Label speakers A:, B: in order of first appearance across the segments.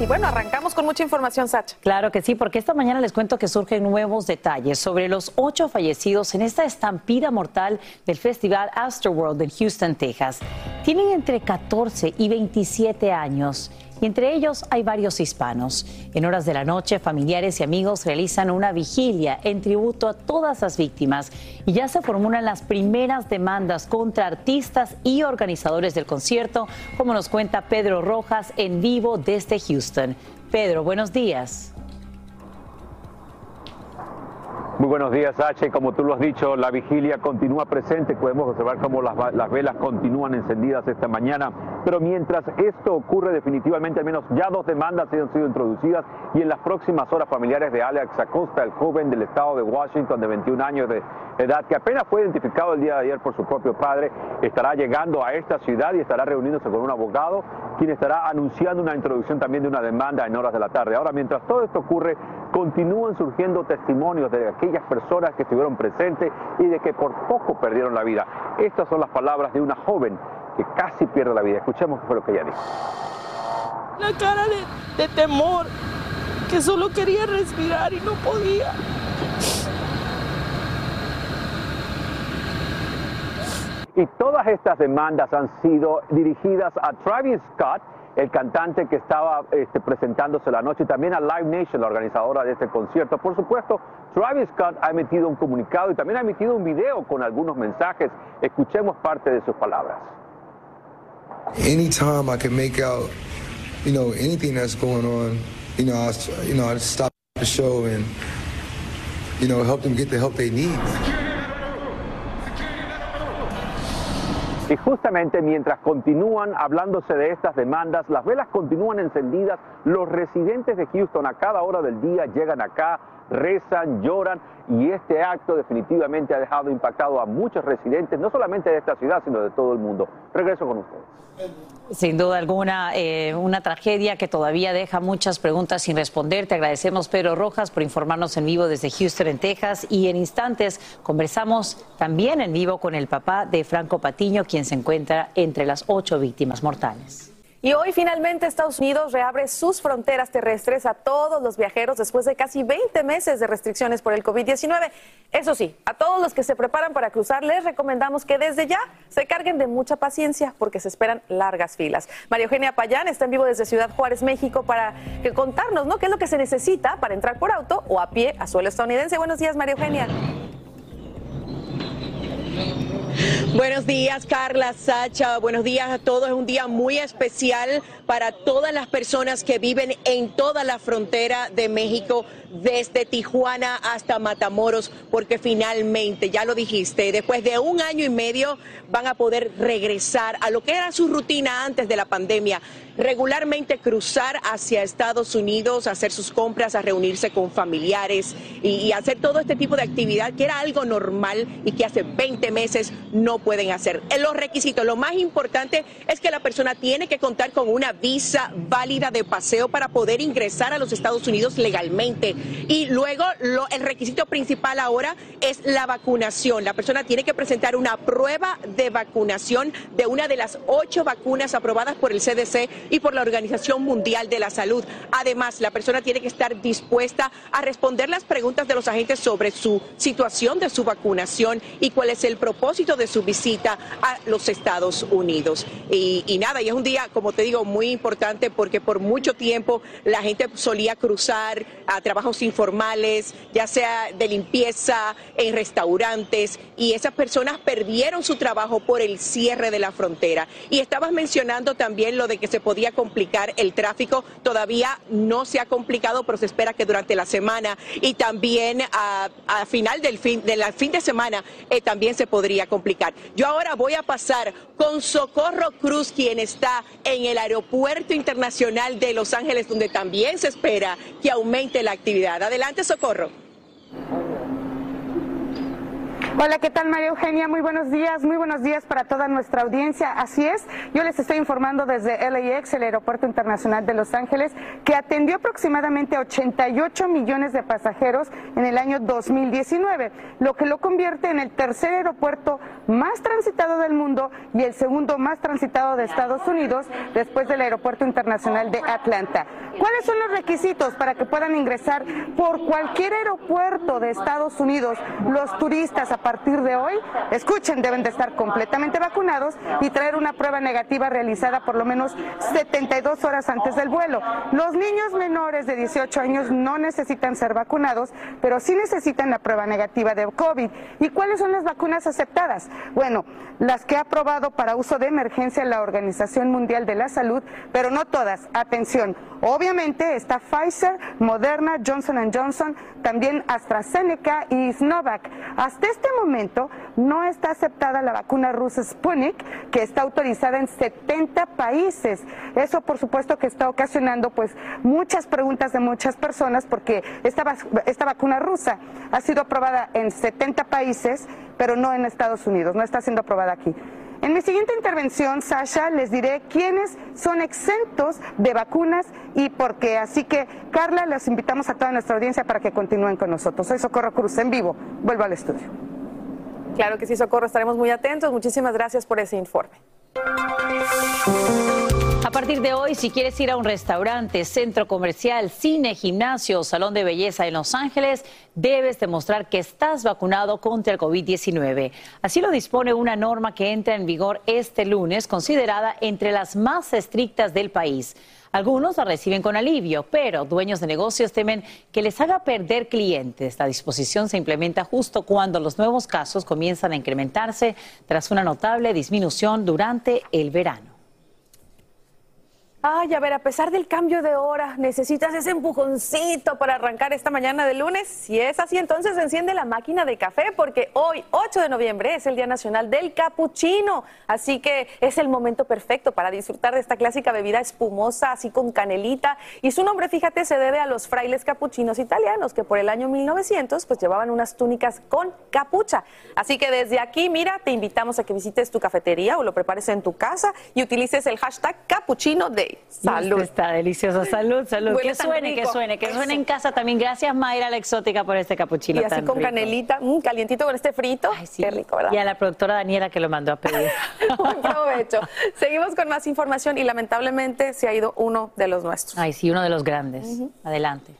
A: Y bueno, arrancamos con mucha información, Sacha.
B: Claro que sí, porque esta mañana les cuento que surgen nuevos detalles sobre los ocho fallecidos en esta estampida mortal del festival Astroworld en Houston, Texas. Tienen entre 14 y 27 años y entre ellos hay varios hispanos. En horas de la noche, familiares y amigos realizan una vigilia en tributo a todas las víctimas y ya se formulan las primeras demandas contra artistas y organizadores del concierto, como nos cuenta Pedro Rojas en vivo desde Houston. Pedro, buenos días.
C: Muy buenos días, H. Como tú lo has dicho, la vigilia continúa presente. Podemos observar cómo las, las, velas continúan encendidas esta mañana. Pero mientras esto ocurre, definitivamente al menos ya dos demandas han sido introducidas y en las próximas horas familiares de Alex Acosta, el joven del estado de Washington de 21 años de edad, que apenas fue identificado el día de ayer por su propio padre, estará llegando a esta ciudad y estará reuniéndose con un abogado, quien estará anunciando una introducción también de una demanda en horas de la tarde. Ahora, mientras todo esto ocurre, continúan surgiendo testimonios de aquellas personas que estuvieron presentes y de que por poco perdieron la vida. Estas son las palabras de una joven que casi pierde la vida. Escuchemos qué fue lo que ella dijo.
D: La cara de, de temor, que solo quería respirar y no podía.
C: Y todas estas demandas han sido dirigidas a Travis Scott, el cantante que estaba este, presentándose la noche, también a Live Nation, la organizadora de este concierto. Por supuesto, Travis Scott ha emitido un comunicado y también ha emitido un video con algunos mensajes. Escuchemos parte de sus palabras.
E: Anytime I can make out, you know, anything that's going on, you know, I, you know, stop the show and, you know, help them get the help they need.
C: Y justamente mientras continúan hablándose de estas demandas, las velas continúan encendidas, los residentes de Houston a cada hora del día llegan acá, rezan, lloran y este acto definitivamente ha dejado impactado a muchos residentes, no solamente de esta ciudad, sino de todo el mundo. Regreso con ustedes.
B: Sin duda alguna, eh, una tragedia que todavía deja muchas preguntas sin responder. Te agradecemos, Pedro Rojas, por informarnos en vivo desde Houston, en Texas. Y en instantes conversamos también en vivo con el papá de Franco Patiño, quien se encuentra entre las ocho víctimas mortales.
A: Y hoy finalmente Estados Unidos reabre sus fronteras terrestres a todos los viajeros después de casi 20 meses de restricciones por el COVID-19. Eso sí, a todos los que se preparan para cruzar les recomendamos que desde ya se carguen de mucha paciencia porque se esperan largas filas. María Eugenia Payán está en vivo desde Ciudad Juárez, México, para que contarnos ¿no? qué es lo que se necesita para entrar por auto o a pie a suelo estadounidense. Buenos días, María Eugenia.
F: Buenos días, Carla, Sacha. Buenos días a todos. Es un día muy especial para todas las personas que viven en toda la frontera de México, desde Tijuana hasta Matamoros, porque finalmente, ya lo dijiste, después de un año y medio van a poder regresar a lo que era su rutina antes de la pandemia regularmente cruzar hacia Estados Unidos, hacer sus compras, a reunirse con familiares y, y, hacer todo este tipo de actividad que era algo normal y que hace 20 meses no pueden hacer. En los requisitos, lo más importante es que la persona tiene que contar con una visa válida de paseo para poder ingresar a los Estados Unidos legalmente. Y luego el requisito principal ahora es la vacunación. La persona tiene que presentar una prueba de vacunación de una de las ocho vacunas aprobadas por el CDC y por la Organización Mundial de la Salud. Además, la persona tiene que estar dispuesta a responder las preguntas de los agentes sobre su situación de su vacunación y cuál es el propósito de su visita a los Estados Unidos. Y, nada, y es un día, como te digo, muy importante porque por mucho tiempo la gente solía cruzar a trabajos informales, ya sea de limpieza, en restaurantes, y esas personas perdieron su trabajo por el cierre de la frontera. Y estabas mencionando también lo de que se podía complicar el tráfico, todavía no se ha complicado, pero se espera que durante la semana y también a, final del fin, de fin de semana eh, también se podría complicar. Yo ahora voy a pasar con Socorro Cruz, quien está en el Aeropuerto Internacional de Los Ángeles, donde también se espera que aumente la actividad. Adelante, Socorro.
G: Hola, ¿qué tal María Eugenia? Muy buenos días, muy buenos días para toda nuestra audiencia. Así es, yo les estoy informando desde LAX, el Aeropuerto Internacional de Los Ángeles, que atendió aproximadamente 88 millones de pasajeros en el año 2019, lo que lo convierte en el tercer aeropuerto más transitado del mundo y el segundo más transitado de Estados Unidos después del Aeropuerto Internacional de Atlanta. ¿Cuáles son los requisitos para que puedan ingresar por cualquier aeropuerto de Estados Unidos los turistas a partir de hoy? Escuchen, deben de estar completamente vacunados y traer una prueba negativa realizada por lo menos 72 horas antes del vuelo. Los niños menores de 18 años no necesitan ser vacunados, pero sí necesitan la prueba negativa de COVID. ¿Y cuáles son las vacunas aceptadas? Bueno, las que ha aprobado para uso de emergencia la Organización Mundial de la Salud, pero no todas. Atención, obviamente está Pfizer, Moderna, Johnson Johnson, también AstraZeneca y Sinovac. Hasta este momento no está aceptada la vacuna rusa Sputnik, que está autorizada en 70 países. Eso, por supuesto, que está ocasionando pues muchas preguntas de muchas personas porque esta, esta vacuna rusa ha sido aprobada en 70 países, pero no en Estados Unidos, no está siendo aprobada aquí. En mi siguiente intervención, Sasha, les diré quiénes son exentos de vacunas y por qué. Así que, Carla, les invitamos a toda nuestra audiencia para que continúen con nosotros. Soy Socorro Cruz, en vivo. Vuelvo al estudio.
A: Claro que sí, Socorro, estaremos muy atentos. Muchísimas gracias por ese informe.
B: A partir de hoy, si quieres ir a un restaurante, centro comercial, cine, gimnasio o salón de belleza en Los Ángeles, debes demostrar que estás vacunado contra el COVID-19. Así lo dispone una norma que entra en vigor este lunes, considerada entre las más estrictas del país. Algunos la reciben con alivio, pero dueños de negocios temen que les haga perder clientes. Esta disposición se implementa justo cuando los nuevos casos comienzan a incrementarse tras una notable disminución durante el verano.
A: Ay, a ver, a pesar del cambio de hora, necesitas ese empujoncito para arrancar esta mañana de lunes. Si es así, entonces enciende la máquina de café porque hoy, 8 de noviembre, es el Día Nacional del Capuchino. Así que es el momento perfecto para disfrutar de esta clásica bebida espumosa, así con canelita. Y su nombre, fíjate, se debe a los frailes capuchinos italianos que por el año 1900 pues llevaban unas túnicas con capucha. Así que desde aquí, mira, te invitamos a que visites tu cafetería o lo prepares en tu casa y utilices el hashtag capuchino de Salud.
B: Está deliciosa. Salud, salud. que suene, que suene, que suene en casa también. Gracias, Mayra, la exótica, por este capuchino.
A: Y así con canelita, un calientito con este frito. Qué rico, ¿verdad?
B: Y a la productora Daniela que lo mandó a pedir.
A: Buen provecho. Seguimos con más información y lamentablemente se ha ido uno de los nuestros.
B: Ay, sí, uno de los grandes. Adelante.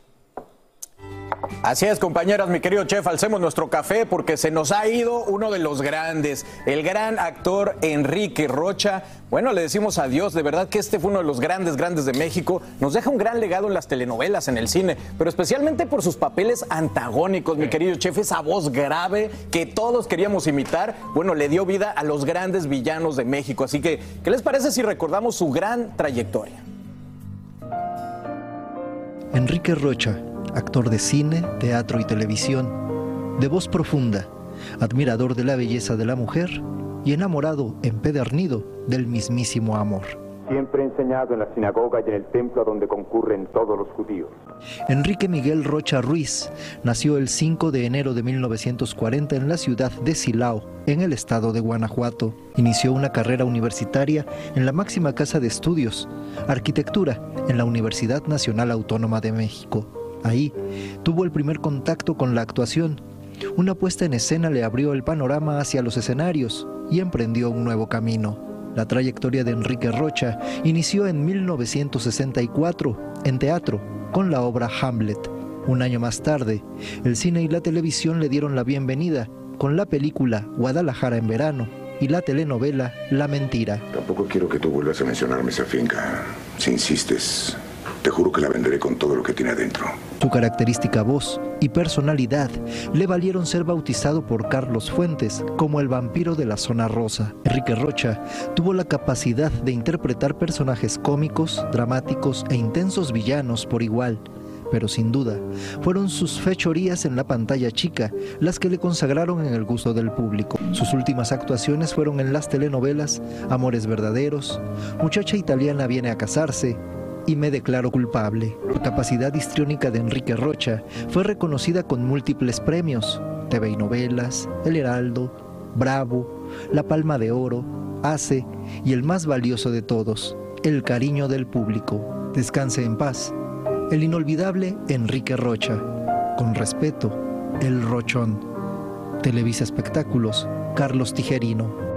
H: Así es, compañeras, mi querido chef, alcemos nuestro café porque se nos ha ido uno de los grandes, el gran actor Enrique Rocha. Bueno, le decimos adiós, de verdad que este fue uno de los grandes, grandes de México. Nos deja un gran legado en las telenovelas, en el cine, pero especialmente por sus papeles antagónicos, mi querido chef, esa voz grave que todos queríamos imitar. Bueno, le dio vida a los grandes villanos de México. Así que, ¿qué les parece si recordamos su gran trayectoria?
I: Enrique Rocha actor de cine, teatro y televisión, de voz profunda, admirador de la belleza de la mujer y enamorado empedernido del mismísimo amor.
C: siempre he enseñado en la sinagoga y en el templo donde concurren todos los judíos.
I: Enrique Miguel Rocha Ruiz nació el 5 de enero de 1940 en la ciudad de Silao, en el estado de Guanajuato. Inició una carrera universitaria en la máxima casa de estudios, arquitectura, en la Universidad Nacional Autónoma de México. Ahí tuvo el primer contacto con la actuación. Una puesta en escena le abrió el panorama hacia los escenarios y emprendió un nuevo camino. La trayectoria de Enrique Rocha inició en 1964 en teatro con la obra Hamlet. Un año más tarde, el cine y la televisión le dieron la bienvenida con la película Guadalajara en verano y la telenovela La Mentira.
J: Tampoco quiero que tú vuelvas a mencionarme esa finca. Si insistes, te juro que la venderé con todo lo que tiene adentro.
I: Su característica voz y personalidad le valieron ser bautizado por Carlos Fuentes como el vampiro de la zona rosa. Enrique Rocha tuvo la capacidad de interpretar personajes cómicos, dramáticos e intensos villanos por igual. Pero sin duda, fueron sus fechorías en la pantalla chica las que le consagraron en el gusto del público. Sus últimas actuaciones fueron en las telenovelas Amores Verdaderos, Muchacha Italiana viene a casarse, y me declaro culpable. La capacidad histriónica de Enrique Rocha fue reconocida con múltiples premios, TV y novelas, El Heraldo, Bravo, La Palma de Oro, ACE y el más valioso de todos, el cariño del público. Descanse en paz. El inolvidable Enrique Rocha. Con respeto, el Rochón. Televisa Espectáculos, Carlos Tijerino.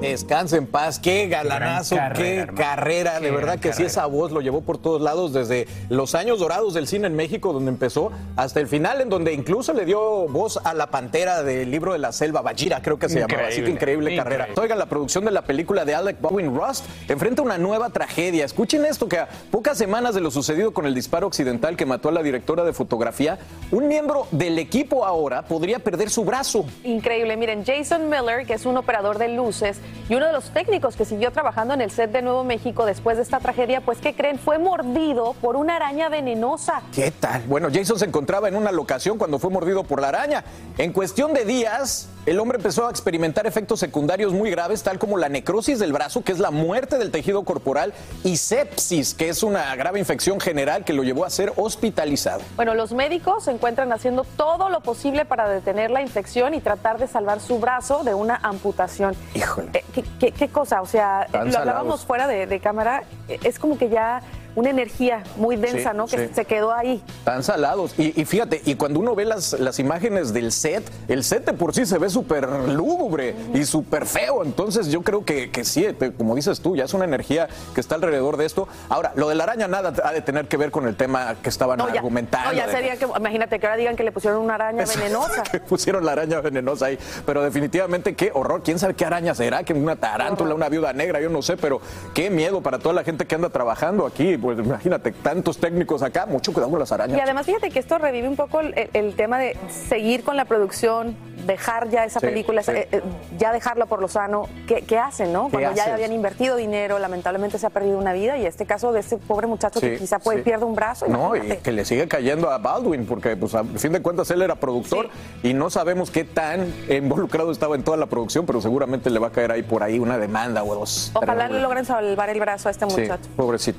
H: Descanse en paz, qué galanazo, qué carrera, de verdad que sí, esa voz lo llevó por todos lados desde los años dorados del cine en México, donde empezó, hasta el final, en donde incluso le dio voz a la pantera del libro de la selva, Bajira, creo que se llamaba, así que increíble, carrera. Oigan, la producción de la película de Alec Baldwin Rust enfrenta una nueva tragedia. Escuchen esto, que a pocas semanas de lo sucedido con el disparo occidental que mató a la directora de fotografía, un miembro del equipo ahora podría perder su brazo.
A: Increíble, miren, Jason Miller, que es un operador de luces, y uno de los técnicos que siguió trabajando en el set de Nuevo México después de esta tragedia, pues ¿qué creen? Fue mordido por una araña venenosa.
H: ¿Qué tal? Bueno, Jason se encontraba en una locación cuando fue mordido por la araña. En cuestión de días, el hombre empezó a experimentar efectos secundarios muy graves, tal como la necrosis del brazo, que es la muerte del tejido corporal, y sepsis, que es una grave infección general que lo llevó a ser hospitalizado.
A: Bueno, los médicos se encuentran haciendo todo lo posible para detener la infección y tratar de salvar su brazo de una amputación.
H: Híjole.
A: Eh, ¿qué, qué, cosa? O sea,
H: Tan
A: lo hablábamos
H: salados.
A: fuera de, de cámara, eh, es como que ya una energía muy densa,
H: Sí,
A: ¿no? Que
H: sí.
A: se quedó ahí.
H: Tan salados. Y, y fíjate, y cuando uno ve las, las imágenes del set, el set de por sí se ve súper lúgubre y súper feo. Entonces yo creo que, que sí, te- como dices tú, ya es una energía que está alrededor de esto. Ahora, lo de la araña nada ha de tener que ver con el tema que estaban
A: No, ya,
H: argumentando.
A: no, ya
H: de-
A: sería que, imagínate que ahora digan que le pusieron una araña venenosa.
H: que pusieron la araña venenosa ahí. Pero definitivamente qué horror. ¿Quién sabe qué araña será? Que una tarántula, una viuda negra, yo no sé, pero qué miedo para toda la gente que anda trabajando aquí. Pues imagínate, tantos técnicos acá, mucho cuidado con las arañas.
A: Y además fíjate que esto revive un poco el, el tema de seguir con la producción, dejar ya esa
H: Sí,
A: película,
H: sí.
A: eh, eh, ya dejarla por lo sano. ¿Qué, qué hacen, no? Cuando ya habían invertido dinero, lamentablemente se ha perdido una vida y este caso de este pobre muchacho que quizá puede
H: sí.
A: pierde un brazo.
H: No, y que le sigue cayendo a Baldwin, porque pues a fin de cuentas él era productor y no sabemos qué tan involucrado estaba en toda la producción, pero seguramente le va a caer ahí por ahí una demanda o dos.
A: Ojalá le logren salvar el brazo a este
H: Sí,
A: muchacho.
H: pobrecito.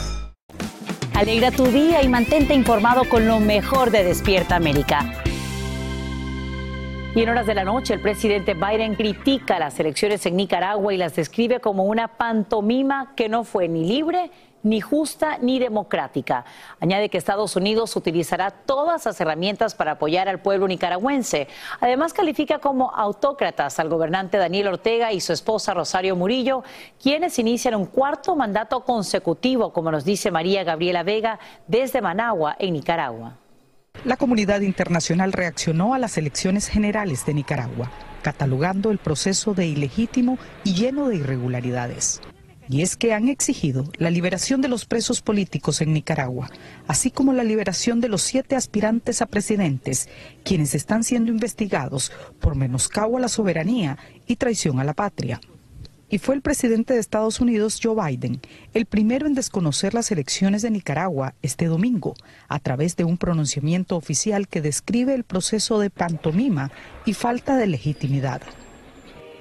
B: Alegra tu día y mantente informado con lo mejor de Despierta América. Y en horas de la noche, el presidente Biden critica las elecciones en Nicaragua y las describe como una pantomima que no fue ni libre, ni justa, ni democrática. Añade que Estados Unidos utilizará todas las herramientas para apoyar al pueblo nicaragüense. Además, califica como autócratas al gobernante Daniel Ortega y su esposa Rosario Murillo, quienes inician un cuarto mandato consecutivo, como nos dice María Gabriela Vega, desde Managua, en Nicaragua.
K: La comunidad internacional reaccionó a las elecciones generales de Nicaragua, catalogando el proceso de ilegítimo y lleno de irregularidades. Y es que han exigido la liberación de los presos políticos en Nicaragua, así como la liberación de los siete aspirantes a presidentes, quienes están siendo investigados por menoscabo a la soberanía y traición a la patria. Y fue el presidente de Estados Unidos, Joe Biden, el primero en desconocer las elecciones de Nicaragua este domingo, a través de un pronunciamiento oficial que describe el proceso de pantomima y falta de legitimidad.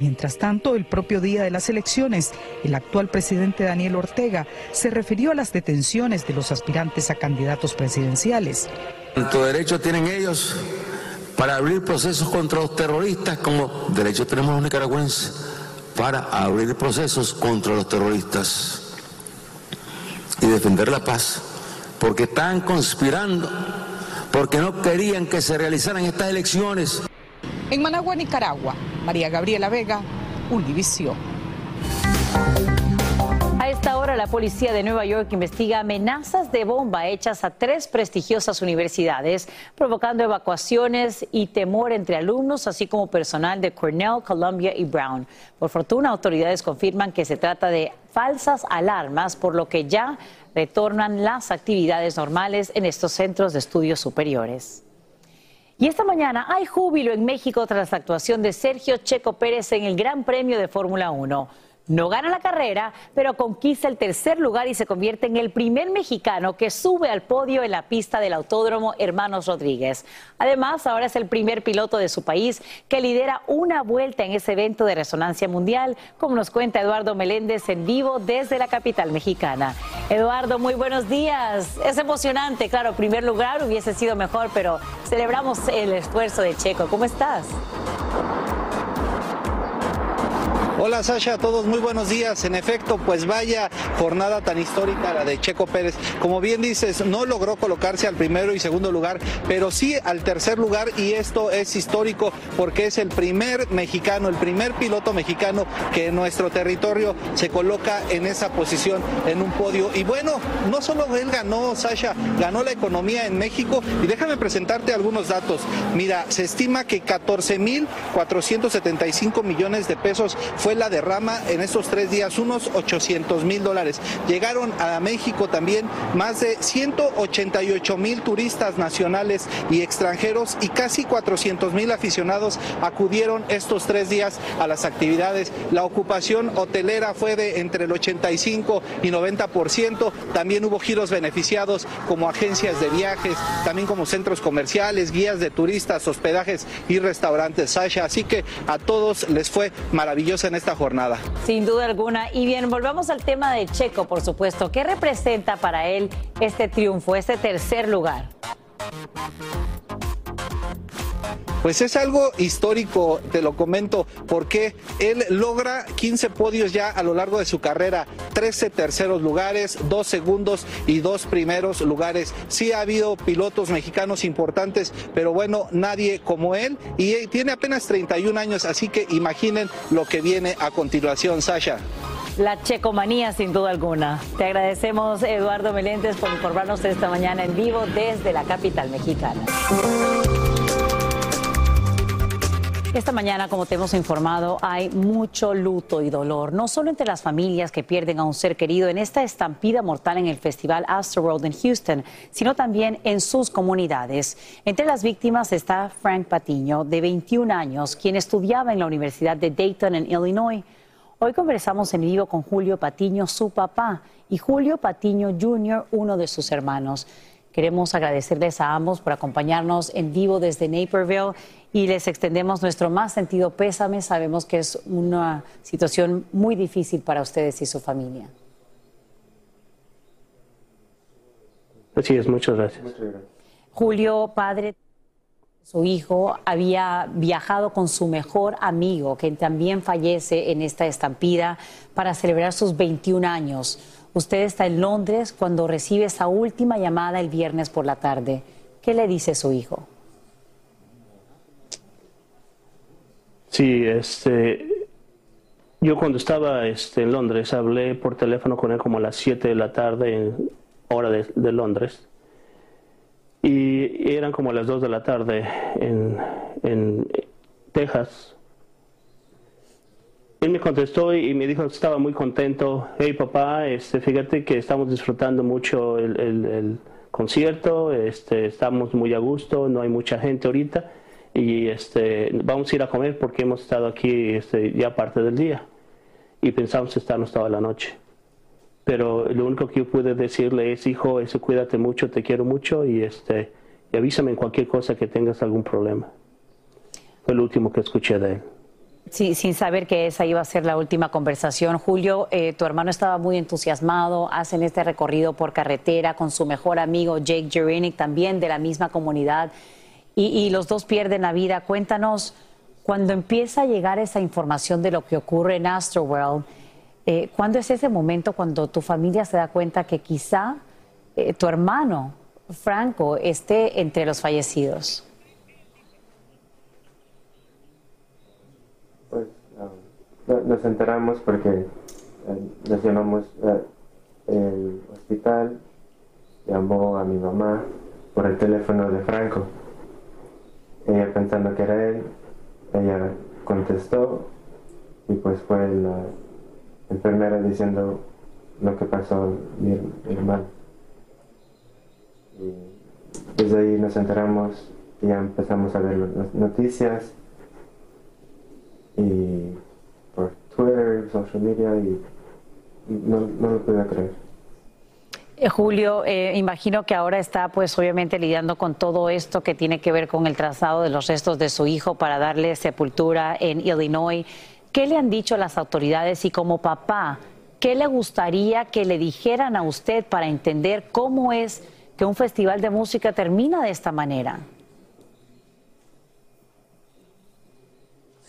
K: Mientras tanto, el propio día de las elecciones, el actual presidente Daniel Ortega se refirió a las detenciones de los aspirantes a candidatos presidenciales.
L: Tanto derecho tienen ellos para abrir procesos contra los terroristas como derecho tenemos los nicaragüenses para abrir procesos contra los terroristas y defender la paz, porque están conspirando, porque no querían que se realizaran estas elecciones.
K: En Managua, Nicaragua, María Gabriela Vega, Univisión.
B: A esta hora, la policía de Nueva York investiga amenazas de bomba hechas a tres prestigiosas universidades, provocando evacuaciones y temor entre alumnos, así como personal de Cornell, Columbia y Brown. Por fortuna, autoridades confirman que se trata de falsas alarmas, por lo que ya retornan las actividades normales en estos centros de estudios superiores. Y esta mañana hay júbilo en México tras la actuación de Sergio Checo Pérez en el Gran Premio de Fórmula 1. No gana la carrera, pero conquista el tercer lugar y se convierte en el primer mexicano que sube al podio en la pista del Autódromo Hermanos Rodríguez. Además, ahora es el primer piloto de su país que lidera una vuelta en ese evento de resonancia mundial, como nos cuenta Eduardo Meléndez en vivo desde la capital mexicana. Eduardo, muy buenos días. Es emocionante, claro, primer lugar hubiese sido mejor, pero celebramos el esfuerzo de Checo. ¿Cómo estás?
M: Hola Sasha, a todos muy buenos días. En efecto, pues vaya jornada tan histórica la de Checo Pérez. Como bien dices, no logró colocarse al primero y segundo lugar, pero sí al tercer lugar y esto es histórico porque es el primer mexicano, el primer piloto mexicano que en nuestro territorio se coloca en esa posición, en un podio. Y bueno, no solo él ganó, Sasha, ganó la economía en México y déjame presentarte algunos datos. Mira, se estima que 14.475 millones de pesos fue la derrama en estos tres días, unos 800 mil dólares. Llegaron a México también más de 188 mil turistas nacionales y extranjeros y casi 400 mil aficionados acudieron estos tres días a las actividades. La ocupación hotelera fue de entre el 85 y 90%. También hubo giros beneficiados como agencias de viajes, también como centros comerciales, guías de turistas, hospedajes y restaurantes, Sasha. Así que a todos les fue maravillosa en esta jornada.
B: Sin duda alguna. Y bien, volvamos al tema de Checo, por supuesto. ¿Qué representa para él este triunfo, este tercer lugar?
M: Pues es algo histórico, te lo comento, porque él logra 15 podios ya a lo largo de su carrera, 13 terceros lugares, 2 segundos y 2 primeros lugares. Sí ha habido pilotos mexicanos importantes, pero bueno, nadie como él y tiene apenas 31 años, así que imaginen lo que viene a continuación, Sasha.
B: La checomanía, sin duda alguna. Te agradecemos, Eduardo Meléndez, por informarnos esta mañana en vivo desde la capital mexicana. Esta mañana, como te hemos informado, hay mucho luto y dolor, no solo entre las familias que pierden a un ser querido en esta estampida mortal en el Festival Astroworld en Houston, sino también en sus comunidades. Entre las víctimas está Frank Patiño, de 21 años, quien estudiaba en la Universidad de Dayton, en Illinois. Hoy conversamos en vivo con Julio Patiño, su papá, y Julio Patiño Jr., uno de sus hermanos. Queremos agradecerles a ambos por acompañarnos en vivo desde Naperville y les extendemos nuestro más sentido pésame. Sabemos que es una situación muy difícil para ustedes y su familia.
N: Así es, muchas gracias.
B: Julio, padre, su hijo había viajado con su mejor amigo, que también fallece en esta estampida, para celebrar sus 21 años. Usted está en Londres cuando recibe esa última llamada el viernes por la tarde. ¿Qué le dice su hijo?
N: Sí, este, yo cuando estaba este, en Londres hablé por teléfono con él como a las 7 de la tarde, hora de, Londres, y eran como a las 2 de la tarde en, en Texas. Él me contestó y me dijo que estaba muy contento. Hey papá, este, fíjate que estamos disfrutando mucho el, concierto, este, estamos muy a gusto, no hay mucha gente ahorita y este, vamos a ir a comer porque hemos estado aquí este, ya parte del día y pensamos estarnos toda la noche. Pero lo único que yo pude decirle es, hijo, eso, cuídate mucho, te quiero mucho y, este, y avísame en cualquier cosa que tengas algún problema. Fue lo último que escuché de él.
B: Sí, sin saber que esa iba a ser la última conversación. Julio, eh, tu hermano estaba muy entusiasmado, hacen este recorrido por carretera con su mejor amigo Jake Jurinic, también de la misma comunidad y, los dos pierden la vida. Cuéntanos, cuando empieza a llegar esa información de lo que ocurre en Astroworld, eh, ¿cuándo es ese momento cuando tu familia se da cuenta que quizá eh, tu hermano Franco esté entre los fallecidos?
N: Pues um, nos enteramos porque eh, nos llamamos el hospital, llamó a mi mamá por el teléfono de Franco ella pensando que era él, ella contestó y pues fue la enfermera diciendo lo que pasó mi, hermano. Y desde ahí nos enteramos y ya empezamos a ver las noticias y por Twitter, social media y no, no lo pude creer.
B: Eh, Julio, eh, imagino que ahora está pues obviamente lidiando con todo esto que tiene que ver con el trazado de los restos de su hijo para darle sepultura en Illinois. ¿Qué le han dicho las autoridades y como papá, qué le gustaría que le dijeran a usted para entender cómo es que un festival de música termina de esta manera?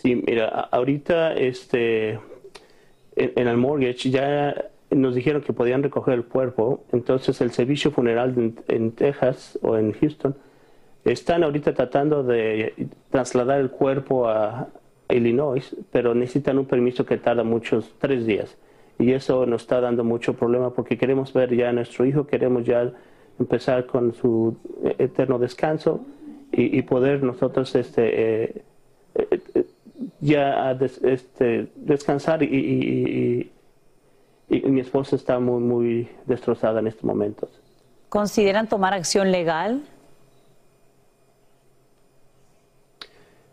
N: Sí, mira, ahorita este, en el mortgage ya nos dijeron que podían recoger el cuerpo, entonces el servicio funeral en, Texas o en Houston están ahorita tratando de trasladar el cuerpo a Illinois, pero necesitan un permiso que tarda muchos, tres días. Y eso nos está dando mucho problema porque queremos ver ya a nuestro hijo, queremos ya empezar con su eterno descanso y, poder nosotros este, eh, ya este, descansar y y mi esposa está muy, muy destrozada en estos momentos.
B: ¿Consideran tomar acción legal?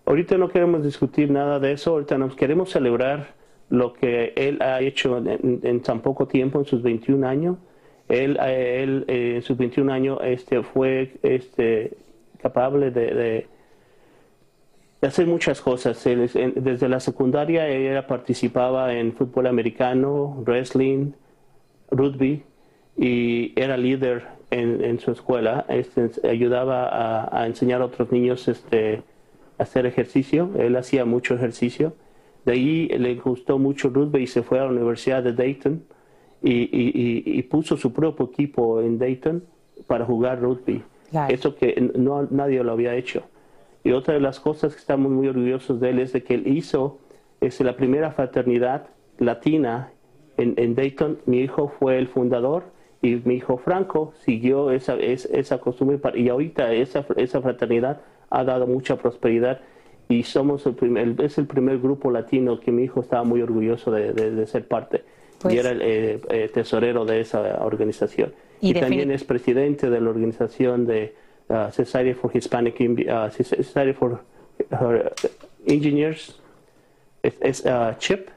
N: Ahorita no queremos discutir nada de eso, ahorita nos queremos celebrar lo que él ha hecho en, tan poco tiempo, en sus 21 años. Él, él eh, en sus 21 años este, fue este, capaz de de hacer muchas cosas. Desde la secundaria ella participaba en fútbol americano, wrestling, rugby y era líder en, su escuela. Este, ayudaba a, enseñar a otros niños este, hacer ejercicio. Él hacía mucho ejercicio. De ahí le gustó mucho rugby y se fue a la Universidad de Dayton y, puso su propio equipo en Dayton para jugar rugby. Eso que no, nadie lo había hecho. Y otra de las cosas que estamos muy orgullosos de él es de que él hizo es la primera fraternidad latina en, Dayton. Mi hijo fue el fundador y mi hijo Franco siguió esa, esa, costumbre y ahorita esa, esa fraternidad ha dado mucha prosperidad y somos el primer, es el primer grupo latino que mi hijo estaba muy orgulloso de, ser parte y pues era el eh, eh, tesorero de esa organización. Y, también es presidente de la organización de uh, Society for Hispanic uh, Society for uh, Engineers, es, Chip,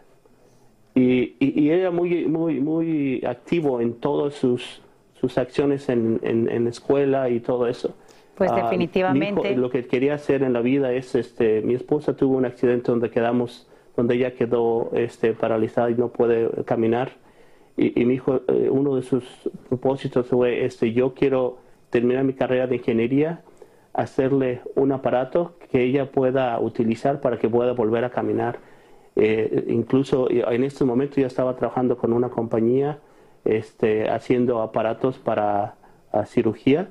N: y, y, era muy, muy, muy activo en todas sus, sus acciones en, en, en escuela y todo eso.
B: Pues ah, definitivamente.
N: lo que quería hacer en la vida es, este, mi esposa tuvo un accidente donde quedamos, donde ella quedó este, paralizada y no puede caminar. Y, mi hijo, eh, uno de sus propósitos fue, este, yo quiero terminar mi carrera de ingeniería, hacerle un aparato que ella pueda utilizar para que pueda volver a caminar. Eh, incluso en este momento ya estaba trabajando con una compañía este, haciendo aparatos para cirugía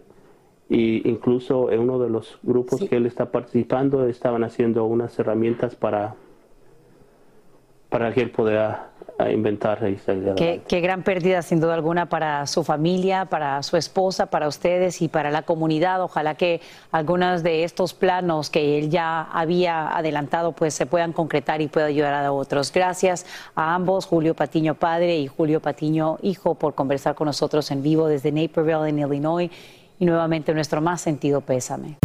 N: y incluso en uno de los grupos que él está participando estaban haciendo unas herramientas para para que él pueda inventar y salir
B: qué, qué, gran pérdida sin duda alguna para su familia, para su esposa, para ustedes y para la comunidad. Ojalá que algunos de estos planos que él ya había adelantado pues se puedan concretar y pueda ayudar a otros. Gracias a ambos, Julio Patiño padre y Julio Patiño hijo, por conversar con nosotros en vivo desde Naperville en Illinois y nuevamente nuestro más sentido pésame.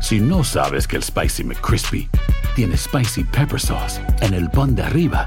O: Si no sabes que el Spicy McCrispy tiene Spicy Pepper Sauce en el pan de arriba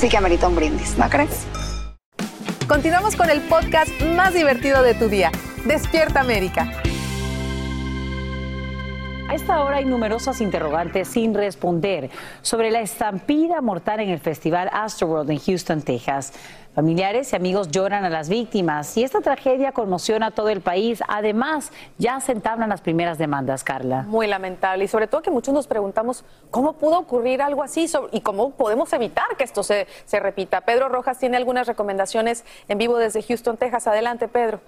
P: Sí que amerita un brindis, ¿no crees?
A: Continuamos con el podcast más divertido de tu día, Despierta América.
B: A esta hora hay numerosas interrogantes sin responder sobre la estampida mortal en el Festival Astroworld en Houston, Texas. Familiares y amigos lloran a las víctimas y esta tragedia conmociona a todo el país. Además, ya se entablan las primeras demandas, Carla.
A: Muy lamentable y sobre todo que muchos nos preguntamos cómo pudo ocurrir algo así y cómo podemos evitar que esto se, se repita. Pedro Rojas tiene algunas recomendaciones en vivo desde Houston, Texas. Adelante, Pedro.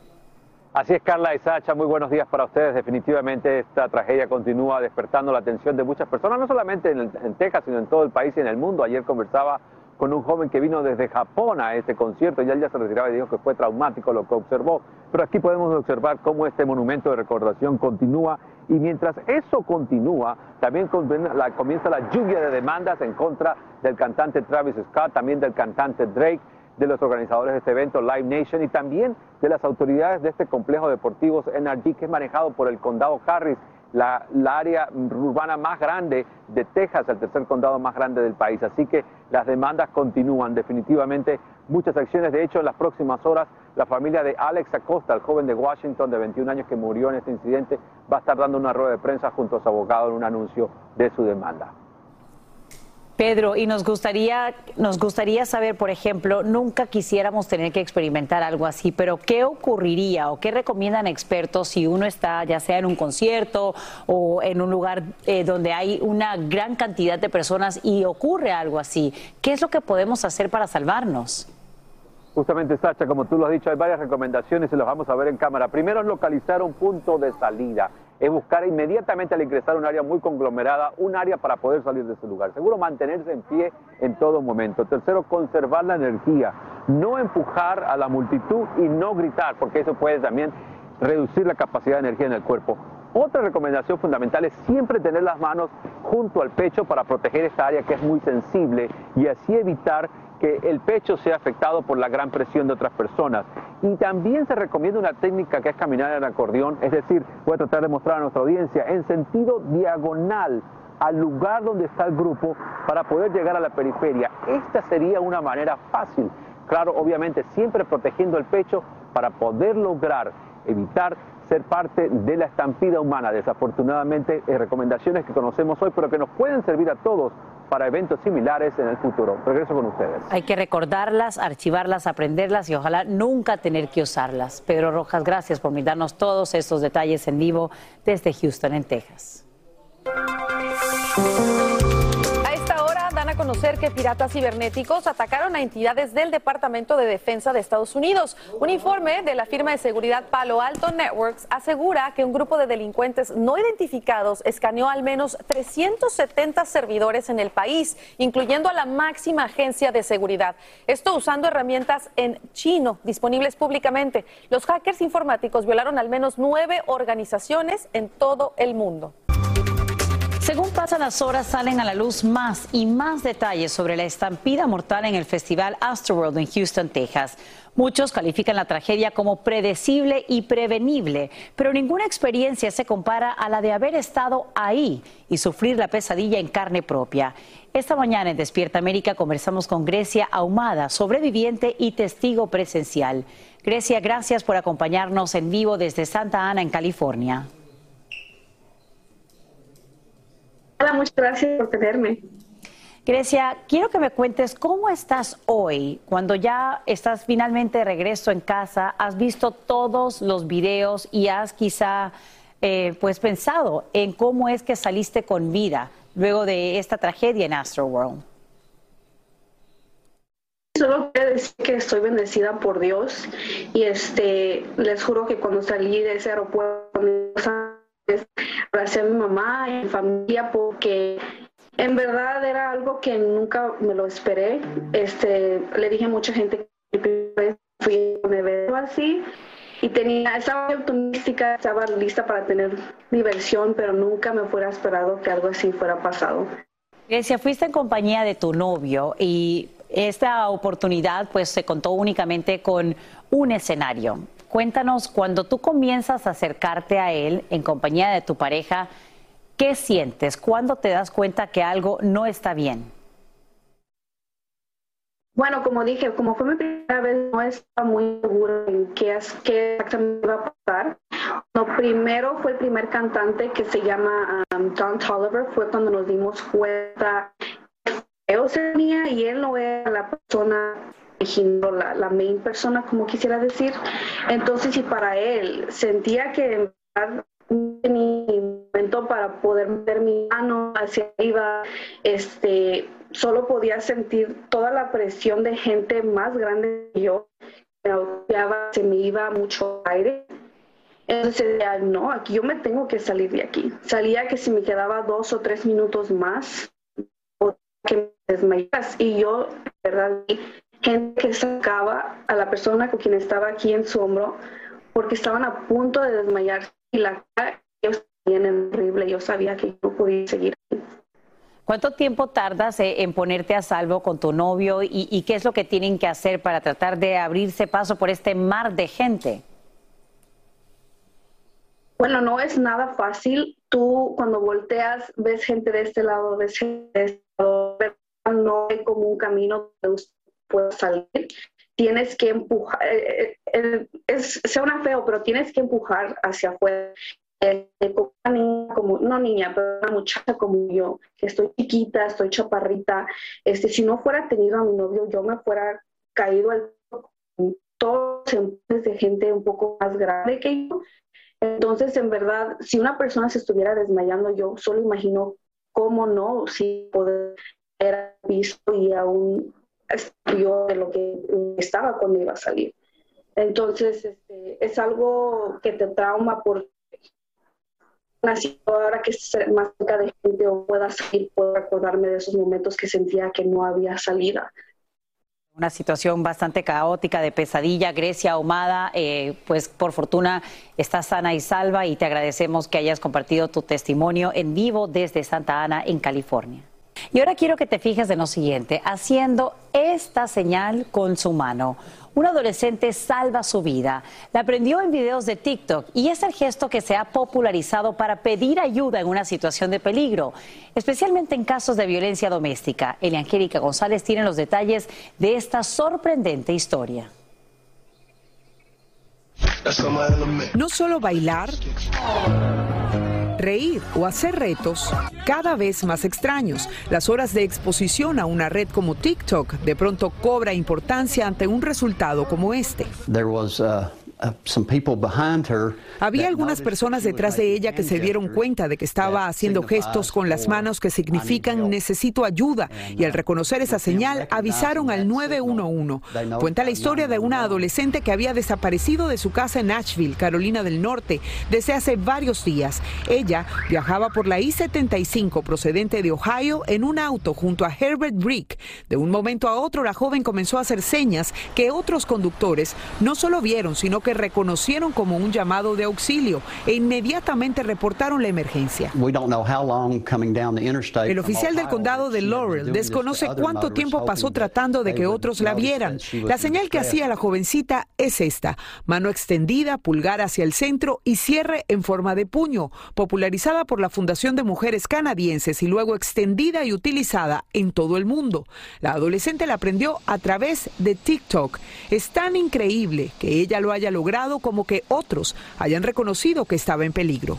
C: Así es, Carla y Sacha, muy buenos días para ustedes. Definitivamente esta tragedia continúa despertando la atención de muchas personas, no solamente en, Texas, sino en todo el país y en el mundo. Ayer conversaba con un joven que vino desde Japón a este concierto y él ya se retiraba y dijo que fue traumático lo que observó. Pero aquí podemos observar cómo este monumento de recordación continúa y mientras eso continúa, también comienza la lluvia de demandas en contra del cantante Travis Scott, también del cantante Drake de los organizadores de este evento, Live Nation, y también de las autoridades de este complejo deportivo NRG, que es manejado por el condado Harris, la, área urbana más grande de Texas, el tercer condado más grande del país. Así que las demandas continúan, definitivamente muchas acciones. De hecho, en las próximas horas, la familia de Alex Acosta, el joven de Washington de 21 años que murió en este incidente, va a estar dando una rueda de prensa junto a su abogado en un anuncio de su demanda.
B: Pedro, y nos gustaría, nos gustaría saber, por ejemplo, nunca quisiéramos tener que experimentar algo así, pero ¿qué ocurriría o qué recomiendan expertos si uno está ya sea en un concierto o en un lugar eh, donde hay una gran cantidad de personas y ocurre algo así? ¿Qué es lo que podemos hacer para salvarnos?
C: Justamente, Sacha, como tú lo has dicho, hay varias recomendaciones y las vamos a ver en cámara. Primero es localizar un punto de salida, es buscar inmediatamente al ingresar un área muy conglomerada, un área para poder salir de ese lugar. Seguro mantenerse en pie en todo momento. Tercero, conservar la energía, no empujar a la multitud y no gritar, porque eso puede también reducir la capacidad de energía en el cuerpo. Otra recomendación fundamental es siempre tener las manos junto al pecho para proteger esta área que es muy sensible y así evitar que el pecho sea afectado por la gran presión de otras personas. Y también se recomienda una técnica que es caminar en acordeón, es decir, voy a tratar de mostrar a nuestra audiencia en sentido diagonal al lugar donde está el grupo para poder llegar a la periferia. Esta sería una manera fácil, claro, obviamente siempre protegiendo el pecho para poder lograr evitar ser parte de la estampida humana. Desafortunadamente, eh, recomendaciones que conocemos hoy, pero que nos pueden servir a todos para eventos similares en el futuro. Regreso con ustedes.
B: Hay que recordarlas, archivarlas, aprenderlas y ojalá nunca tener que usarlas. Pedro Rojas, gracias por darnos todos estos detalles en vivo desde Houston, en Texas
A: conocer que piratas cibernéticos atacaron a entidades del Departamento de Defensa de Estados Unidos. Un informe de la firma de seguridad Palo Alto Networks asegura que un grupo de delincuentes no identificados escaneó al menos 370 servidores en el país, incluyendo a la máxima agencia de seguridad. Esto usando herramientas en chino disponibles públicamente. Los hackers informáticos violaron al menos nueve organizaciones en todo el mundo.
B: Según pasan las horas, salen a la luz más y más detalles sobre la estampida mortal en el festival Astroworld en Houston, Texas. Muchos califican la tragedia como predecible y prevenible, pero ninguna experiencia se compara a la de haber estado ahí y sufrir la pesadilla en carne propia. Esta mañana en Despierta América conversamos con Grecia Ahumada, sobreviviente y testigo presencial. Grecia, gracias por acompañarnos en vivo desde Santa Ana, en California.
Q: Hola, muchas gracias por tenerme.
B: Grecia, quiero que me cuentes cómo estás hoy, cuando ya estás finalmente de regreso en casa, has visto todos los videos y has quizá eh, pues pensado en cómo es que saliste con vida luego de esta tragedia en Astroworld.
Q: Solo quiero decir que estoy bendecida por Dios y este les juro que cuando salí de ese aeropuerto Gracias a mi mamá y mi familia porque en verdad era algo que nunca me lo esperé. Este, le dije a mucha gente que fui a un evento así y tenía, estaba optimística, estaba lista para tener diversión, pero nunca me fuera esperado que algo así fuera pasado.
B: Grecia, fuiste en compañía de tu novio y esta oportunidad pues se contó únicamente con un escenario. Cuéntanos, cuando tú comienzas a acercarte a él en compañía de tu pareja, ¿qué sientes? ¿Cuándo te das cuenta que algo no está bien?
Q: Bueno, como dije, como fue mi primera vez, no estaba muy segura en qué, qué exactamente iba a pasar. Lo primero fue el primer cantante que se llama um, Don Tolliver, fue cuando nos dimos cuenta que tenía y él no era la persona la, la main persona, como quisiera decir. Entonces, si para él sentía que mi momento para poder meter mi mano hacia arriba, este, solo podía sentir toda la presión de gente más grande que yo, se me iba mucho aire. Entonces, no, aquí yo me tengo que salir de aquí. Salía que si me quedaba dos o tres minutos más, o que me desmayas. Y yo, verdad, gente que sacaba a la persona con quien estaba aquí en su hombro porque estaban a punto de desmayarse y la cara ellos tenían horrible. Yo sabía que no podía seguir.
B: ¿Cuánto tiempo tardas eh, en ponerte a salvo con tu novio y, y, qué es lo que tienen que hacer para tratar de abrirse paso por este mar de gente?
Q: Bueno, no es nada fácil. Tú cuando volteas ves gente de este lado, ves gente de este lado, no hay como un camino de puedas salir, tienes que empujar, eh, eh, es, suena feo, pero tienes que empujar hacia afuera. Eh, como una niña, como, no niña, pero una muchacha como yo, que estoy chiquita, estoy chaparrita, este, si no fuera tenido a mi novio, yo me fuera caído al todos de gente un poco más grande que yo. Entonces, en verdad, si una persona se estuviera desmayando, yo solo imagino cómo no, si poder haber visto y aún yo de lo que estaba cuando iba a salir. Entonces, este, es algo que te trauma por ahora que esté más cerca de gente o pueda salir, puedo recordarme de esos momentos que sentía que no había salida.
B: Una situación bastante caótica de pesadilla. Grecia Ahumada, eh, pues por fortuna está sana y salva y te agradecemos que hayas compartido tu testimonio en vivo desde Santa Ana, en California. Y ahora quiero que te fijes en lo siguiente, haciendo esta señal con su mano. Un adolescente salva su vida. La aprendió en videos de TikTok y es el gesto que se ha popularizado para pedir ayuda en una situación de peligro, especialmente en casos de violencia doméstica. Eliangélica González tiene los detalles de esta sorprendente historia.
R: No solo bailar reír o hacer retos cada vez más extraños. Las horas de exposición a una red como TikTok de pronto cobra importancia ante un resultado como este. Uh, Había algunas personas detrás de ella que se dieron cuenta de que estaba haciendo gestos con las manos que significan necesito ayuda y al reconocer esa señal avisaron al 911. Cuenta la historia de una adolescente que había desaparecido de su casa en Nashville, Carolina del Norte, desde hace varios días. Ella viajaba por la I-75 procedente de Ohio en un auto junto a Herbert Rick. De un momento a otro la joven comenzó a hacer señas que otros conductores no solo vieron, sino que reconocieron como un llamado de auxilio e inmediatamente reportaron la emergencia. El oficial del condado de Laurel desconoce cuánto tiempo pasó tratando de que otros la vieran. La señal que hacía la jovencita es esta, mano extendida, pulgar hacia el centro y cierre en forma de puño, popularizada por la Fundación de Mujeres Canadienses y luego extendida y utilizada en todo el mundo. La adolescente la aprendió a través de TikTok. Es tan increíble que ella lo haya logrado logrado como que otros hayan reconocido que estaba en peligro.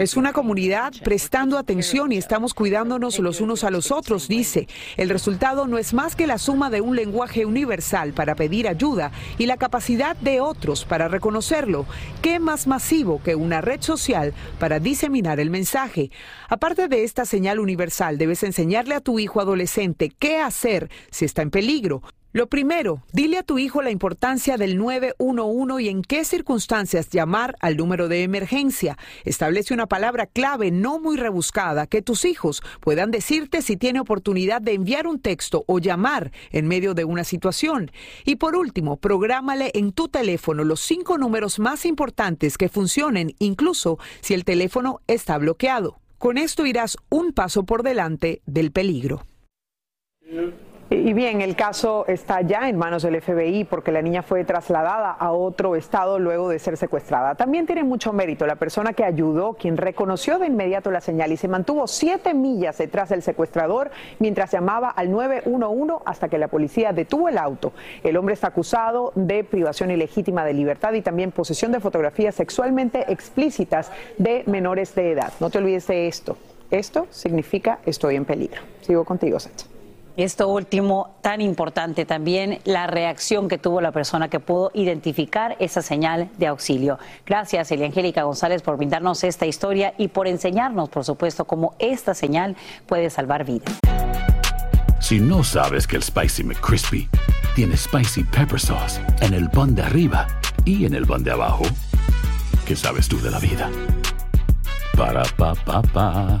R: Es una comunidad prestando atención y estamos cuidándonos los unos a los otros, dice. El resultado no es más que la suma de un lenguaje universal para pedir ayuda y la capacidad de otros para reconocerlo. ¿Qué más masivo que una red social para diseminar el mensaje? Aparte de esta señal universal, debes enseñarle a tu hijo adolescente qué hacer si está en peligro. Lo primero, dile a tu hijo la importancia del 911 y en qué circunstancias llamar al número de emergencia. Establece una palabra clave no muy rebuscada que tus hijos puedan decirte si tiene oportunidad de enviar un texto o llamar en medio de una situación. Y por último, prográmale en tu teléfono los cinco números más importantes que funcionen incluso si el teléfono está bloqueado. Con esto irás un paso por delante del peligro.
S: Y bien, el caso está ya en manos del FBI porque la niña fue trasladada a otro estado luego de ser secuestrada. También tiene mucho mérito la persona que ayudó, quien reconoció de inmediato la señal y se mantuvo siete millas detrás del secuestrador mientras llamaba al 911 hasta que la policía detuvo el auto. El hombre está acusado de privación ilegítima de libertad y también posesión de fotografías sexualmente explícitas de menores de edad. No te olvides de esto. Esto significa estoy en peligro. Sigo contigo, Sacha.
B: Esto último, tan importante también, la reacción que tuvo la persona que pudo identificar esa señal de auxilio. Gracias, Eliangélica González, por brindarnos esta historia y por enseñarnos, por supuesto, cómo esta señal puede salvar vidas.
O: Si no sabes que el Spicy McCrispy tiene Spicy Pepper Sauce en el pan de arriba y en el pan de abajo, ¿qué sabes tú de la vida? Para, pa, pa, pa.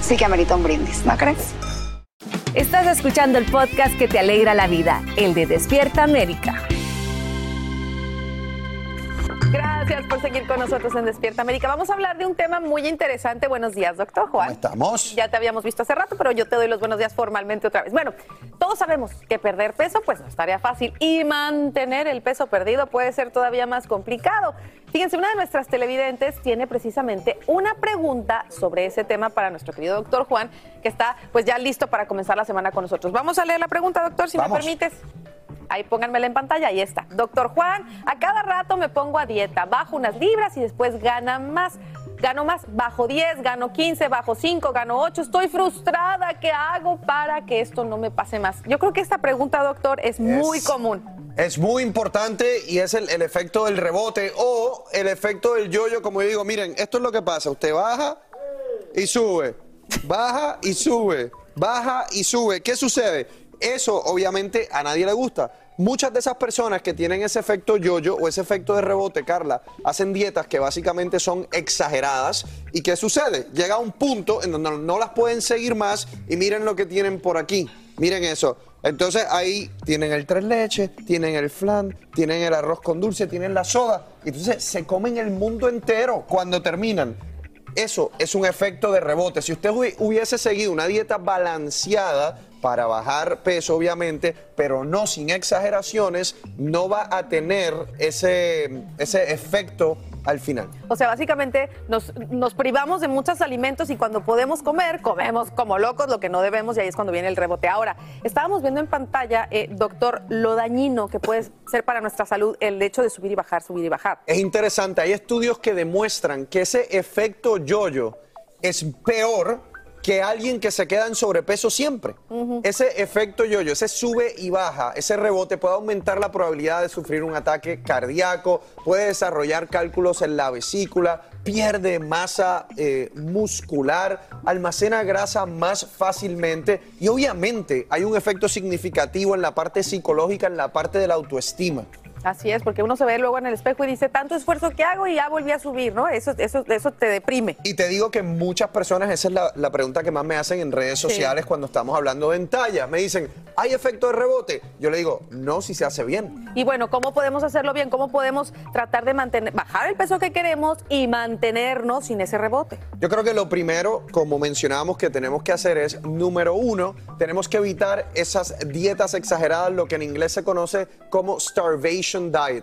P: Sí que amerita un brindis, ¿no crees?
T: Estás escuchando el podcast que te alegra la vida, el de Despierta América.
A: Gracias por seguir con nosotros en Despierta América. Vamos a hablar de un tema muy interesante. Buenos días, doctor Juan.
U: ¿Cómo estamos?
A: Ya te habíamos visto hace rato, pero yo te doy los buenos días formalmente otra vez. Bueno, todos sabemos que perder peso pues no es tarea fácil y mantener el peso perdido puede ser todavía más complicado. Fíjense, una de nuestras televidentes tiene precisamente una pregunta sobre ese tema para nuestro querido doctor Juan, que está pues ya listo para comenzar la semana con nosotros. Vamos a leer la pregunta, doctor, si me permites. Ahí pónganmela en pantalla, ahí está. Doctor Juan, a cada rato me pongo a dieta, bajo unas libras y después gana más. Gano más, bajo 10, gano 15, bajo 5, gano 8. Estoy frustrada. ¿Qué hago para que esto no me pase más? Yo creo que esta pregunta, doctor, es muy común.
U: Es muy importante y es el, el efecto del rebote o el efecto del yoyo, como yo digo, miren, esto es lo que pasa, usted baja y sube, baja y sube, baja y sube. ¿Qué sucede? Eso obviamente a nadie le gusta. Muchas de esas personas que tienen ese efecto yoyo o ese efecto de rebote, Carla, hacen dietas que básicamente son exageradas. ¿Y qué sucede? Llega un punto en donde no las pueden seguir más y miren lo que tienen por aquí. Miren eso. Entonces ahí tienen el tres leches, tienen el flan, tienen el arroz con dulce, tienen la soda. Entonces se comen el mundo entero cuando terminan. Eso es un efecto de rebote. Si usted hubi- hubiese seguido una dieta balanceada para bajar peso, obviamente, pero no sin exageraciones, no va a tener ese, ese efecto al final.
A: O sea, básicamente nos, nos privamos de muchos alimentos y cuando podemos comer, comemos como locos lo que no debemos y ahí es cuando viene el rebote. Ahora, estábamos viendo en pantalla, eh, doctor, lo dañino que puede ser para nuestra salud el hecho de subir y bajar, subir y bajar.
U: Es interesante, hay estudios que demuestran que ese efecto yoyo es peor que alguien que se queda en sobrepeso siempre. Ese efecto yoyo, ese sube y baja, ese rebote puede aumentar la probabilidad de sufrir un ataque cardíaco, puede desarrollar cálculos en la vesícula, pierde masa eh, muscular, almacena grasa más fácilmente y obviamente hay un efecto significativo en la parte psicológica, en la parte de la autoestima.
A: Así es, porque uno se ve luego en el espejo y dice, tanto esfuerzo que hago y ya volví a subir, ¿no? Eso, eso, eso te deprime.
U: Y te digo que muchas personas, esa es la, la pregunta que más me hacen en redes
A: Sí.
U: sociales cuando estamos hablando de talla. Me dicen, ¿hay efecto de rebote? Yo le digo, no, si se hace bien.
A: Y bueno, ¿cómo podemos hacerlo bien? ¿Cómo podemos tratar de mantener, bajar el peso que queremos y mantenernos sin ese rebote?
U: Yo creo que lo primero, como mencionábamos, que tenemos que hacer es, número uno, tenemos que evitar esas dietas exageradas, lo que en inglés se conoce como starvation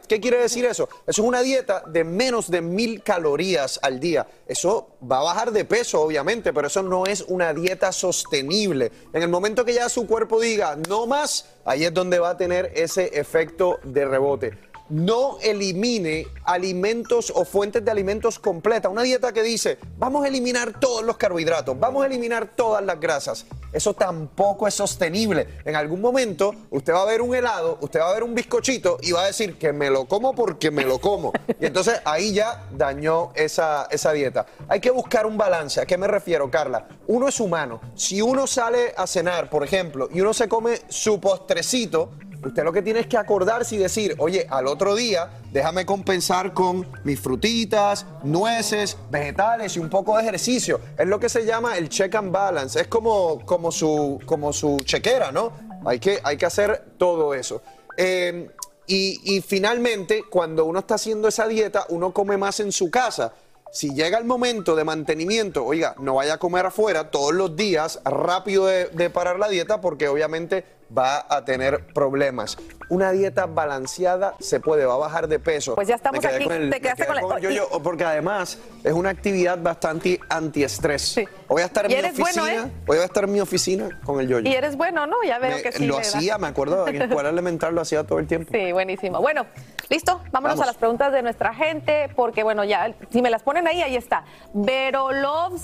U: ¿Qué quiere decir eso? Eso es una dieta de menos de mil calorías al día. Eso va a bajar de peso, obviamente, pero eso no es una dieta sostenible. En el momento que ya su cuerpo diga, no más, ahí es donde va a tener ese efecto de rebote no elimine alimentos o fuentes de alimentos completas. Una dieta que dice, vamos a eliminar todos los carbohidratos, vamos a eliminar todas las grasas. Eso tampoco es sostenible. En algún momento usted va a ver un helado, usted va a ver un bizcochito y va a decir que me lo como porque me lo como. Y entonces ahí ya dañó esa, esa dieta. Hay que buscar un balance. ¿A qué me refiero, Carla? Uno es humano. Si uno sale a cenar, por ejemplo, y uno se come su postrecito, Usted lo que tiene es que acordarse y decir, oye, al otro día déjame compensar con mis frutitas, nueces, vegetales y un poco de ejercicio. Es lo que se llama el check and balance. Es como, como, su, como su chequera, ¿no? Hay que, hay que hacer todo eso. Eh, y, finalmente, cuando uno está haciendo esa dieta, uno come más en su casa. Si llega el momento de mantenimiento, oiga, no vaya a comer afuera todos los días, rápido de parar la dieta, porque obviamente va a tener problemas. Una dieta balanceada se puede, va a bajar de peso.
A: Pues ya estamos aquí,
U: con el-
A: te quedaste con la-
U: yo, yo, porque además es una actividad bastante antiestrés. Hoy voy a estar en mi
A: eres bueno,
U: oficina,
A: ¿eh?
U: voy a estar en mi oficina con el yoyo.
A: Y eres bueno, ¿no? Ya veo
U: Me-
A: que sí.
U: lo
A: das.
U: hacía, me acuerdo, en escuela elemental lo hacía todo el tiempo.
A: Sí, buenísimo. Bueno, listo. Vámonos
U: Vamos.
A: a las preguntas de nuestra gente, porque bueno, ya, si me las ponen ahí, ahí está. Vero Loves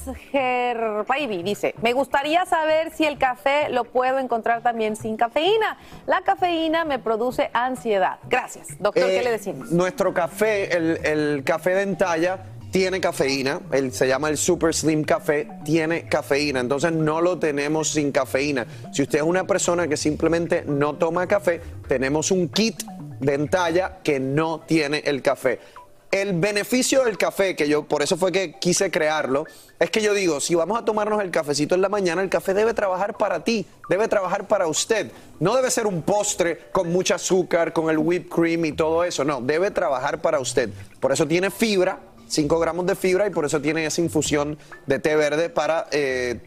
A: Baby dice: Me gustaría saber si el café lo puedo encontrar también sin cafeína. La cafeína me produce ansiedad. Gracias. Doctor, ¿qué
U: Eh,
A: le decimos?
U: Nuestro café, el, el café de entalla, tiene cafeína. El, se llama el Super Slim Café, tiene cafeína. Entonces no lo tenemos sin cafeína. Si usted es una persona que simplemente no toma café, tenemos un kit de entalla que no tiene el café. El beneficio del café, que yo por eso fue que quise crearlo, es que yo digo, si vamos a tomarnos el cafecito en la mañana, el café debe trabajar para ti, debe trabajar para usted. No debe ser un postre con mucho azúcar, con el whipped cream y todo eso, no, debe trabajar para usted. Por eso tiene fibra, 5 gramos de fibra y por eso tiene esa infusión de té verde para eh,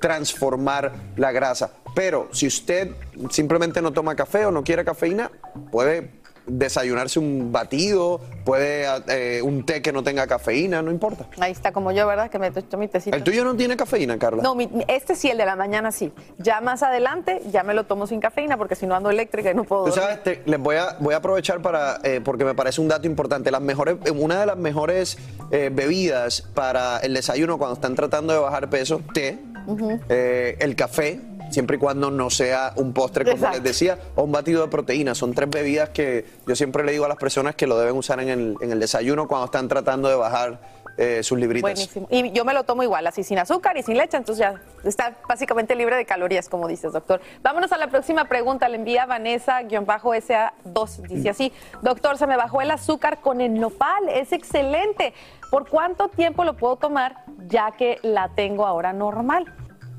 U: transformar la grasa. Pero si usted simplemente no toma café o no quiere cafeína, puede desayunarse un batido, puede eh, un té que no tenga cafeína, no importa.
A: Ahí está como yo, ¿verdad? Que me hecho mi tecito.
U: ¿El tuyo no tiene cafeína, Carla?
A: No, este sí, el de la mañana sí. Ya más adelante ya me lo tomo sin cafeína porque si no ando eléctrica y no puedo.
U: Tú sabes, les voy a, voy a aprovechar para, eh, porque me parece un dato importante. Las mejores, una de las mejores eh, bebidas para el desayuno cuando están tratando de bajar peso, té, el café, siempre y cuando no sea un postre, como les decía, o un batido de proteína. Son tres bebidas que yo siempre le digo a las personas que lo deben usar en el, en el desayuno cuando están tratando de bajar eh, sus libritas.
A: Buenísimo. Y yo me lo tomo igual, así sin azúcar y sin leche, entonces ya está básicamente libre de calorías, como dices, doctor. Vámonos a la próxima pregunta. Le envía Vanessa-SA2. Dice así, doctor, se me bajó el azúcar con el nopal, es excelente. ¿Por cuánto tiempo lo puedo tomar ya que la tengo ahora normal?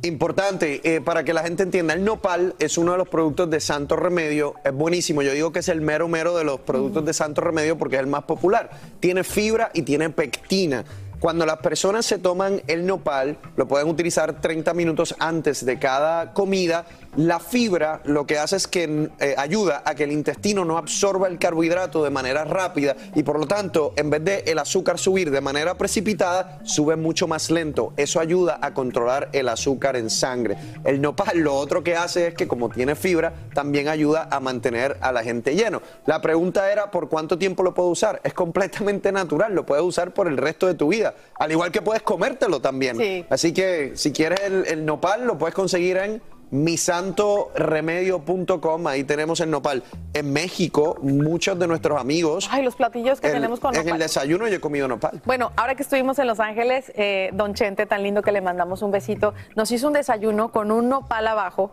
U: Importante, eh, para que la gente entienda, el nopal es uno de los productos de Santo Remedio, es buenísimo, yo digo que es el mero mero de los productos de Santo Remedio porque es el más popular. Tiene fibra y tiene pectina. Cuando las personas se toman el nopal, lo pueden utilizar 30 minutos antes de cada comida. La fibra lo que hace es que eh, ayuda a que el intestino no absorba el carbohidrato de manera rápida y por lo tanto, en vez de el azúcar subir de manera precipitada, sube mucho más lento. Eso ayuda a controlar el azúcar en sangre. El nopal lo otro que hace es que como tiene fibra, también ayuda a mantener a la gente lleno. La pregunta era, ¿por cuánto tiempo lo puedo usar? Es completamente natural, lo puedes usar por el resto de tu vida. Al igual que puedes comértelo también. Así que si quieres el, nopal, lo puedes conseguir en misantoremedio.com, ahí tenemos el nopal. En México, muchos de nuestros amigos.
A: Ay, los platillos que tenemos con
U: nopal. En el desayuno yo he comido nopal.
A: Bueno, ahora que estuvimos en Los Ángeles, eh, Don Chente, tan lindo que le mandamos un besito, nos hizo un desayuno con un nopal abajo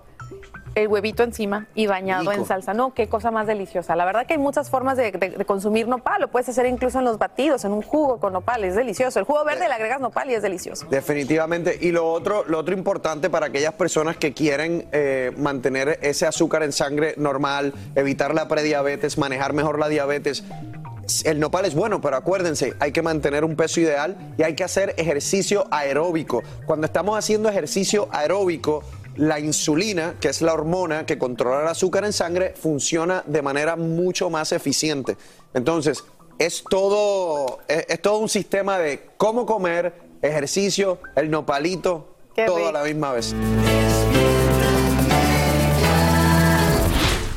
A: el huevito encima y bañado en salsa. No, qué cosa más deliciosa. La verdad que hay muchas formas de, consumir nopal. Lo puedes hacer incluso en los batidos, en un jugo con nopal. Es delicioso. El jugo verde le agregas nopal y es delicioso.
U: Definitivamente. Y lo otro, lo otro importante para aquellas personas que quieren eh, mantener ese azúcar en sangre normal, evitar la prediabetes, manejar mejor la diabetes. El nopal es bueno, pero acuérdense, hay que mantener un peso ideal y hay que hacer ejercicio aeróbico. Cuando estamos haciendo ejercicio aeróbico, la insulina, que es la hormona que controla el azúcar en sangre, funciona de manera mucho más eficiente. Entonces, es todo, es, todo un sistema de cómo comer, ejercicio, el nopalito, todo a la misma vez.